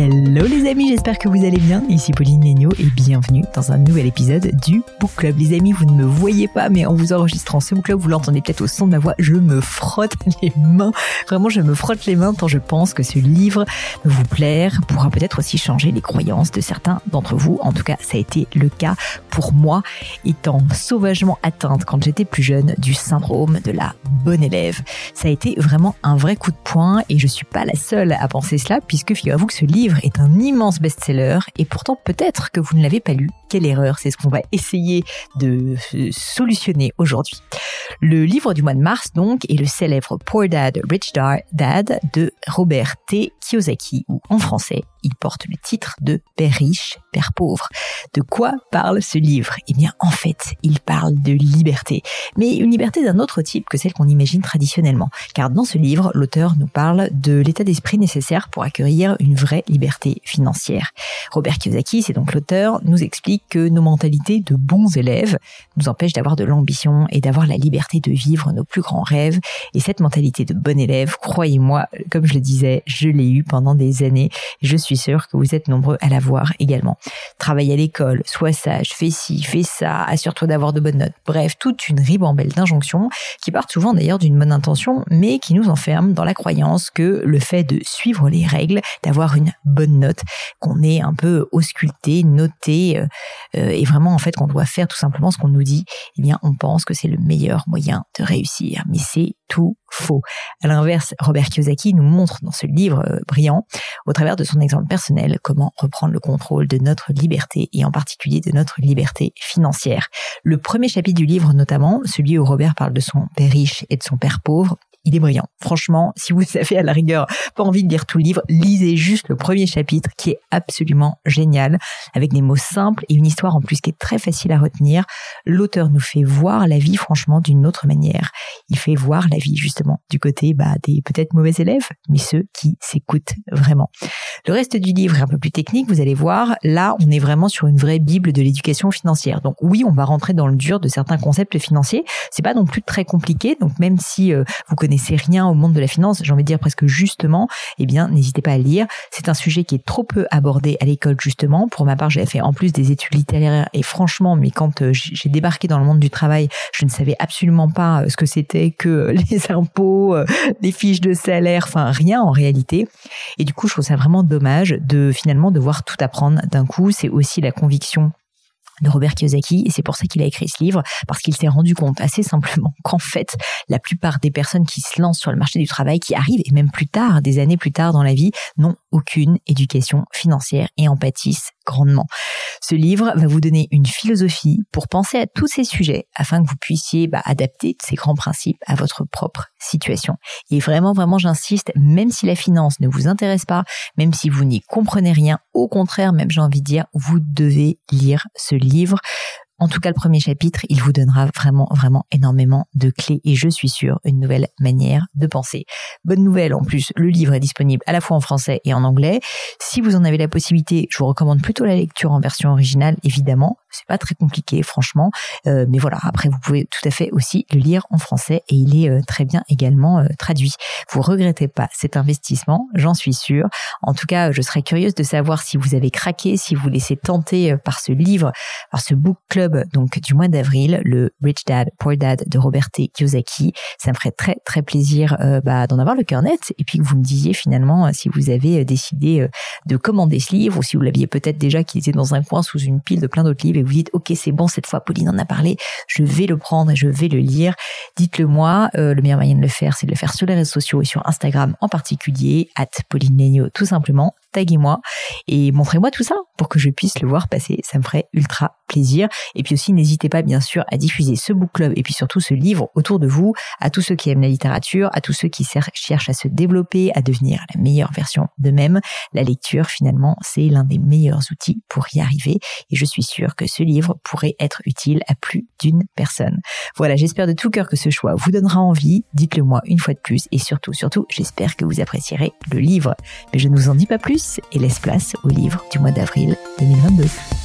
Hello les amis, j'espère que vous allez bien. Ici Pauline Léniaud et bienvenue dans un nouvel épisode du Book Club. Les amis, vous ne me voyez pas, mais en vous enregistrant ce Book Club, vous l'entendez peut-être au son de ma voix, je me frotte les mains. Vraiment, je me frotte les mains tant je pense que ce livre vous plaire, pourra peut-être aussi changer les croyances de certains d'entre vous. En tout cas, ça a été le cas pour moi, étant sauvagement atteinte quand j'étais plus jeune du syndrome de la bonne élève. Ça a été vraiment un vrai coup de poing et je suis pas la seule à penser cela puisque figurez-vous que ce livre est un immense best-seller et pourtant peut-être que vous ne l'avez pas lu. Quelle erreur C'est ce qu'on va essayer de solutionner aujourd'hui. Le livre du mois de mars donc est le célèbre Poor Dad, Rich Dad de Robert T. Kiyosaki ou en français il porte le titre de Père riche, Père pauvre. De quoi parle ce livre? Eh bien, en fait, il parle de liberté, mais une liberté d'un autre type que celle qu'on imagine traditionnellement. Car dans ce livre, l'auteur nous parle de l'état d'esprit nécessaire pour accueillir une vraie liberté financière. Robert Kiyosaki, c'est donc l'auteur, nous explique que nos mentalités de bons élèves nous empêchent d'avoir de l'ambition et d'avoir la liberté de vivre nos plus grands rêves. Et cette mentalité de bon élève, croyez-moi, comme je le disais, je l'ai eu pendant des années. Je suis sûr que vous êtes nombreux à l'avoir également. Travaille à l'école, sois sage, fais ci, fais ça, assure-toi d'avoir de bonnes notes. Bref, toute une ribambelle d'injonctions qui partent souvent d'ailleurs d'une bonne intention, mais qui nous enferment dans la croyance que le fait de suivre les règles, d'avoir une bonne note, qu'on est un peu ausculté, noté, euh, euh, et vraiment en fait qu'on doit faire tout simplement ce qu'on nous dit, eh bien on pense que c'est le meilleur moyen de réussir. Mais c'est tout faux. À l'inverse, Robert Kiyosaki nous montre dans ce livre euh, brillant, au travers de son exemple personnel, comment reprendre le contrôle de notre liberté et en particulier de notre liberté financière. Le premier chapitre du livre notamment, celui où Robert parle de son père riche et de son père pauvre, il est brillant. Franchement, si vous avez à la rigueur pas envie de lire tout le livre, lisez juste le premier chapitre qui est absolument génial, avec des mots simples et une histoire en plus qui est très facile à retenir. L'auteur nous fait voir la vie franchement d'une autre manière. Il fait voir la vie justement du côté bah, des peut-être mauvais élèves, mais ceux qui s'écoutent vraiment. Le reste du livre est un peu plus technique, vous allez voir. Là, on est vraiment sur une vraie bible de l'éducation financière. Donc oui, on va rentrer dans le dur de certains concepts financiers. C'est pas non plus très compliqué. Donc même si euh, vous connaissez connaissez rien au monde de la finance, j'ai envie de dire presque justement, eh bien, n'hésitez pas à lire. C'est un sujet qui est trop peu abordé à l'école, justement. Pour ma part, j'ai fait en plus des études littéraires et franchement, mais quand euh, j'ai débarqué dans le monde du travail, je ne savais absolument pas euh, ce que c'était que euh, les impôts, les fiches de salaire, enfin, rien en réalité. Et du coup, je trouve ça vraiment dommage de finalement devoir tout apprendre d'un coup. C'est aussi la conviction de Robert Kiyosaki et c'est pour ça qu'il a écrit ce livre parce qu'il s'est rendu compte assez simplement qu'en fait la plupart des personnes qui se lancent sur le marché du travail qui arrivent et même plus tard des années plus tard dans la vie n'ont aucune éducation financière et en pâtissent grandement. Ce livre va vous donner une philosophie pour penser à tous ces sujets afin que vous puissiez bah, adapter ces grands principes à votre propre situation. Et vraiment, vraiment, j'insiste, même si la finance ne vous intéresse pas, même si vous n'y comprenez rien, au contraire, même j'ai envie de dire, vous devez lire ce livre. En tout cas, le premier chapitre, il vous donnera vraiment, vraiment énormément de clés et je suis sûre une nouvelle manière de penser. Bonne nouvelle, en plus, le livre est disponible à la fois en français et en anglais. Si vous en avez la possibilité, je vous recommande plutôt la lecture en version originale, évidemment. C'est pas très compliqué franchement, euh, mais voilà. Après, vous pouvez tout à fait aussi le lire en français et il est euh, très bien également traduit. Vous regrettez pas cet investissement, j'en suis sûre. En tout cas, je serais curieuse de savoir si vous avez craqué, si vous laissez tenter par ce livre, par ce book club donc du mois d'avril, le Rich Dad Poor Dad de Robert Kiyosaki. Ça me ferait très très plaisir bah, d'en avoir le cœur net et puis que vous me disiez finalement si vous avez décidé de commander ce livre ou si vous l'aviez peut-être déjà qui était dans un coin sous une pile de plein d'autres livres et vous dites ok c'est bon cette fois Pauline en a parlé, je vais le prendre je vais le lire. Dites-le moi. Euh, le meilleur moyen de le faire c'est de le faire sur les réseaux sociaux et sur Instagram en particulier at Pauline Legno tout simplement taguez-moi et montrez-moi tout ça pour que je puisse le voir passer. Ça me ferait ultra plaisir. Et puis aussi, n'hésitez pas bien sûr à diffuser ce book club et puis surtout ce livre autour de vous, à tous ceux qui aiment la littérature, à tous ceux qui cherchent à se développer, à devenir la meilleure version d'eux-mêmes. La finalement, c'est l'un des meilleurs outils pour y arriver. Et je suis sûre que ce livre pourrait être utile à plus d'une personne. Voilà, j'espère de tout cœur que ce choix vous donnera envie. Dites-le moi une fois de plus. Et surtout, surtout, j'espère que vous apprécierez le livre. Mais je ne vous en dis pas plus et laisse place au livre du mois d'avril 2022.